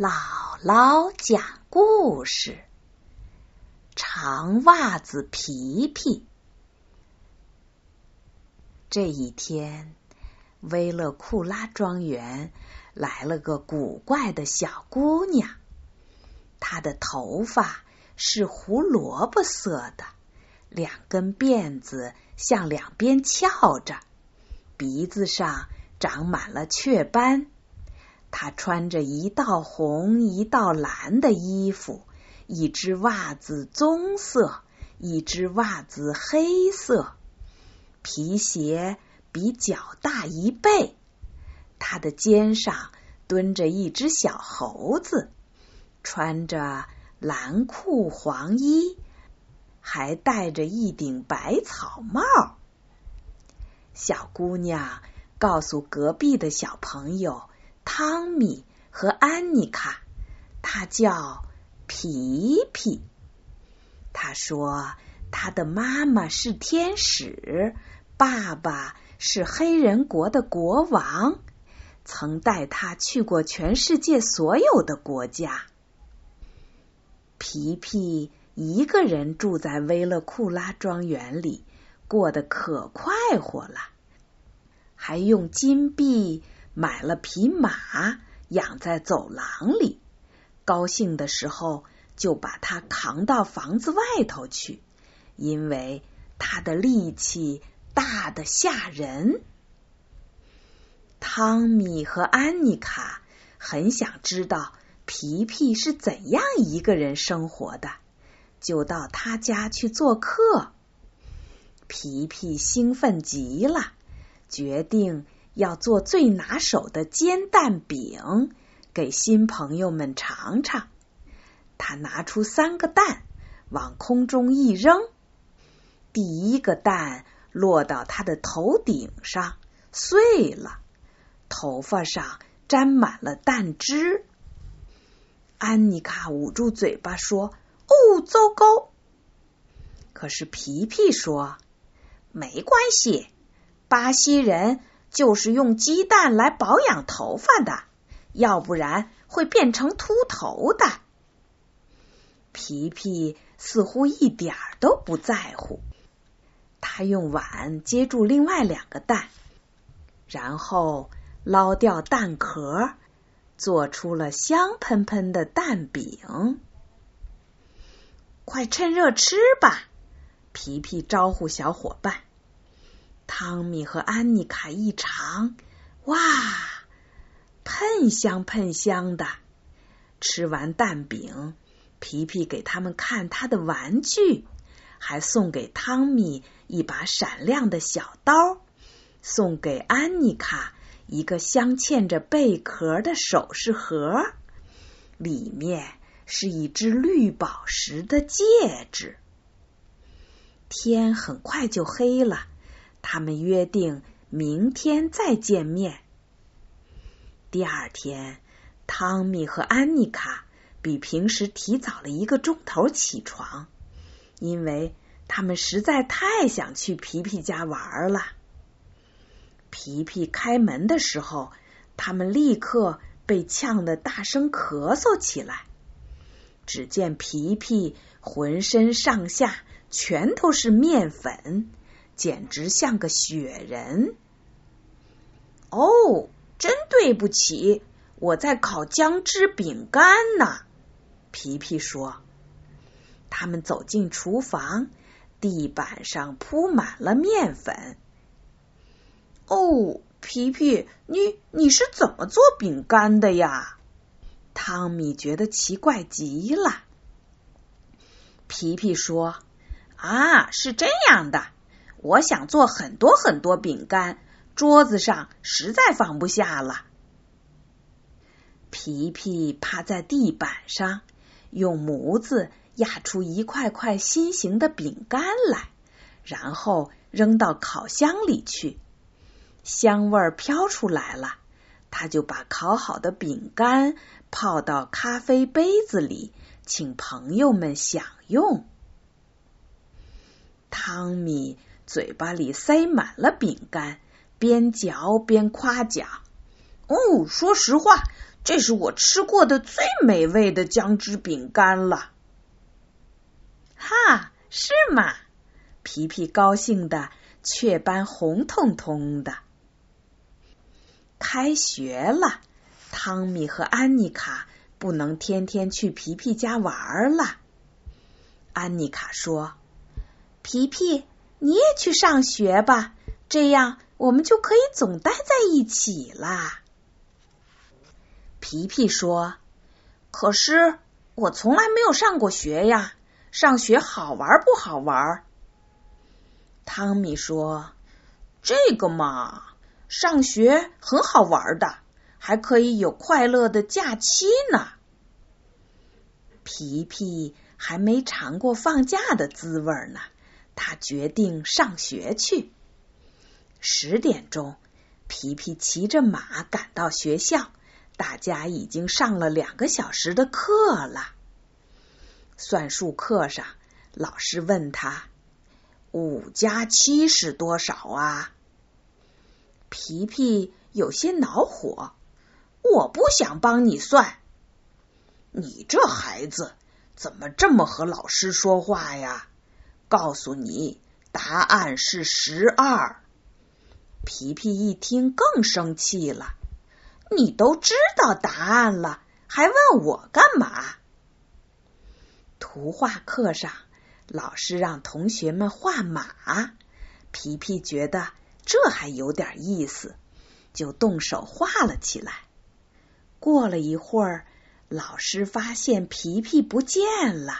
姥姥讲故事：长袜子皮皮。这一天，威勒库拉庄园来了个古怪的小姑娘。她的头发是胡萝卜色的，两根辫子向两边翘着，鼻子上长满了雀斑。他穿着一道红一道蓝的衣服，一只袜子棕色，一只袜子黑色，皮鞋比脚大一倍。他的肩上蹲着一只小猴子，穿着蓝裤黄衣，还戴着一顶百草帽。小姑娘告诉隔壁的小朋友。汤米和安妮卡，他叫皮皮。他说，他的妈妈是天使，爸爸是黑人国的国王，曾带他去过全世界所有的国家。皮皮一个人住在威勒库拉庄园里，过得可快活了，还用金币。买了匹马，养在走廊里。高兴的时候，就把它扛到房子外头去，因为它的力气大的吓人。汤米和安妮卡很想知道皮皮是怎样一个人生活的，就到他家去做客。皮皮兴奋极了，决定。要做最拿手的煎蛋饼，给新朋友们尝尝。他拿出三个蛋，往空中一扔，第一个蛋落到他的头顶上，碎了，头发上沾满了蛋汁。安妮卡捂住嘴巴说：“哦，糟糕！”可是皮皮说：“没关系，巴西人。”就是用鸡蛋来保养头发的，要不然会变成秃头的。皮皮似乎一点儿都不在乎，他用碗接住另外两个蛋，然后捞掉蛋壳，做出了香喷喷的蛋饼。快趁热吃吧！皮皮招呼小伙伴。汤米和安妮卡一尝，哇，喷香喷香的！吃完蛋饼，皮皮给他们看他的玩具，还送给汤米一把闪亮的小刀，送给安妮卡一个镶嵌着贝壳的首饰盒，里面是一只绿宝石的戒指。天很快就黑了。他们约定明天再见面。第二天，汤米和安妮卡比平时提早了一个钟头起床，因为他们实在太想去皮皮家玩了。皮皮开门的时候，他们立刻被呛得大声咳嗽起来。只见皮皮浑身上下全都是面粉。简直像个雪人！哦，真对不起，我在烤姜汁饼干呢。皮皮说。他们走进厨房，地板上铺满了面粉。哦，皮皮，你你是怎么做饼干的呀？汤米觉得奇怪极了。皮皮说：“啊，是这样的。”我想做很多很多饼干，桌子上实在放不下了。皮皮趴在地板上，用模子压出一块块心形的饼干来，然后扔到烤箱里去。香味儿飘出来了，他就把烤好的饼干泡到咖啡杯子里，请朋友们享用。汤米。嘴巴里塞满了饼干，边嚼边夸奖：“哦，说实话，这是我吃过的最美味的姜汁饼干了。哈，是吗？皮皮高兴的雀斑红彤彤的。开学了，汤米和安妮卡不能天天去皮皮家玩了。安妮卡说：“皮皮，你也去上学吧，这样我们就可以总待在一起啦。”皮皮说：“可是我从来没有上过学呀，上学好玩不好玩？”汤米说：“这个嘛，上学很好玩的，还可以有快乐的假期呢。”皮皮还没尝过放假的滋味呢，他决定上学去。十点钟，皮皮骑着马赶到学校。大家已经上了两个小时的课了。算术课上，老师问他：“五加七是多少啊？”皮皮有些恼火：“我不想帮你算。你这孩子怎么这么和老师说话呀？”告诉你，答案是十二。皮皮一听更生气了。你都知道答案了，还问我干嘛？图画课上，老师让同学们画马，皮皮觉得这还有点意思，就动手画了起来。过了一会儿，老师发现皮皮不见了，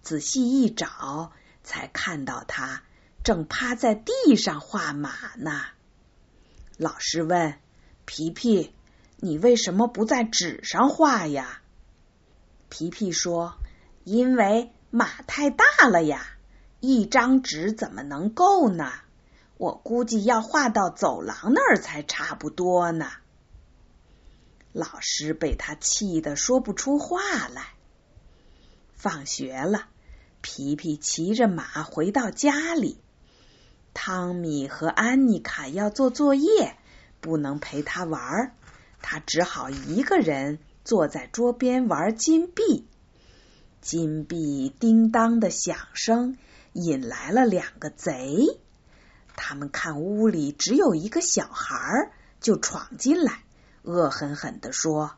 仔细一找，才看到他正趴在地上画马呢。老师问皮皮。你为什么不在纸上画呀？皮皮说：“因为马太大了呀，一张纸怎么能够呢？我估计要画到走廊那儿才差不多呢。”老师被他气得说不出话来。放学了，皮皮骑着马回到家里，汤米和安妮卡要做作业，不能陪他玩。他只好一个人坐在桌边玩金币，金币叮当的响声引来了两个贼。他们看屋里只有一个小孩，就闯进来，恶狠狠地说：“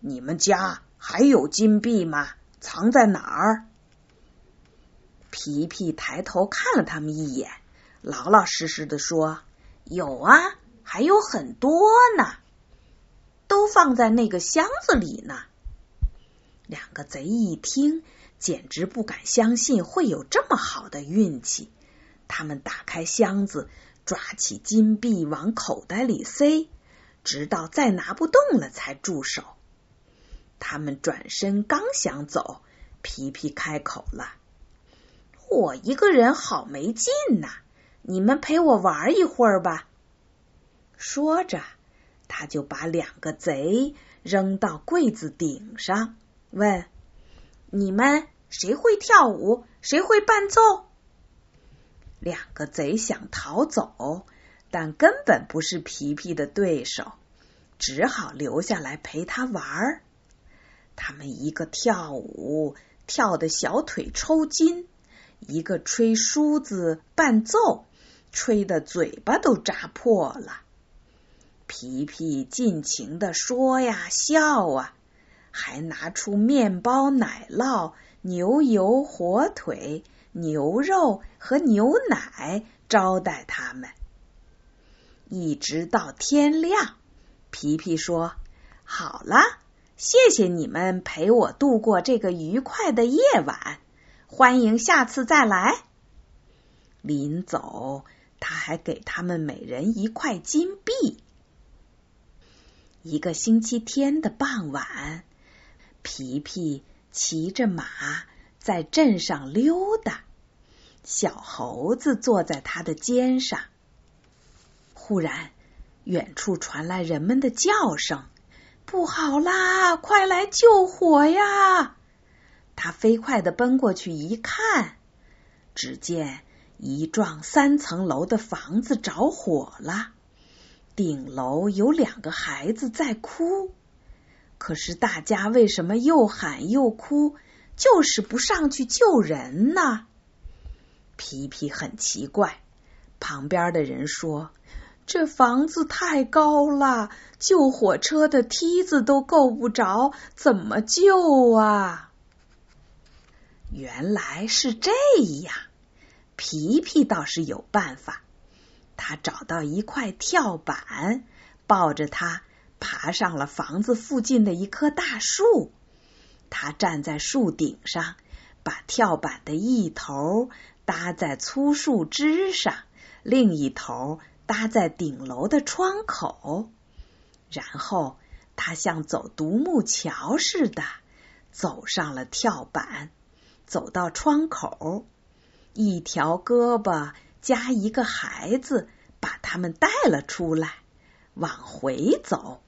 你们家还有金币吗？藏在哪儿？”皮皮抬头看了他们一眼，老老实实的说：“有啊，还有很多呢。”都放在那个箱子里呢。两个贼一听，简直不敢相信会有这么好的运气。他们打开箱子，抓起金币往口袋里塞，直到再拿不动了才住手。他们转身刚想走，皮皮开口了：“我一个人好没劲呐，你们陪我玩一会儿吧。”说着。他就把两个贼扔到柜子顶上，问：“你们谁会跳舞？谁会伴奏？”两个贼想逃走，但根本不是皮皮的对手，只好留下来陪他玩。他们一个跳舞跳的小腿抽筋，一个吹梳子伴奏，吹的嘴巴都扎破了。皮皮尽情的说呀笑啊，还拿出面包、奶酪、牛油、火腿、牛肉和牛奶招待他们，一直到天亮。皮皮说：“好了，谢谢你们陪我度过这个愉快的夜晚，欢迎下次再来。”临走，他还给他们每人一块金币。一个星期天的傍晚，皮皮骑着马在镇上溜达，小猴子坐在他的肩上。忽然，远处传来人们的叫声：“不好啦，快来救火呀！”他飞快的奔过去一看，只见一幢三层楼的房子着火了。顶楼有两个孩子在哭，可是大家为什么又喊又哭，就是不上去救人呢？皮皮很奇怪。旁边的人说：“这房子太高了，救火车的梯子都够不着，怎么救啊？”原来是这样，皮皮倒是有办法。他找到一块跳板，抱着它爬上了房子附近的一棵大树。他站在树顶上，把跳板的一头搭在粗树枝上，另一头搭在顶楼的窗口。然后他像走独木桥似的走上了跳板，走到窗口，一条胳膊。加一个孩子，把他们带了出来，往回走。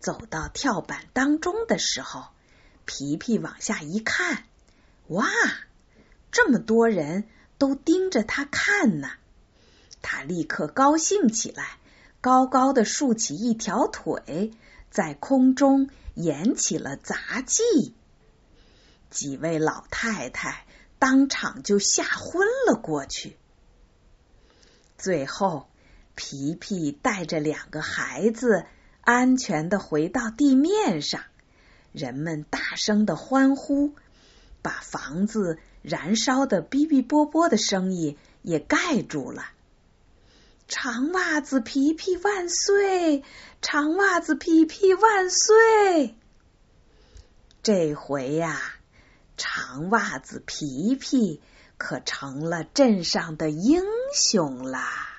走到跳板当中的时候，皮皮往下一看，哇，这么多人都盯着他看呢！他立刻高兴起来，高高的竖起一条腿，在空中演起了杂技。几位老太太。当场就吓昏了过去。最后，皮皮带着两个孩子安全的回到地面上，人们大声的欢呼，把房子燃烧的哔哔啵啵的声音也盖住了。长袜子皮皮万岁！长袜子皮皮万岁！这回呀。长袜子皮皮可成了镇上的英雄啦！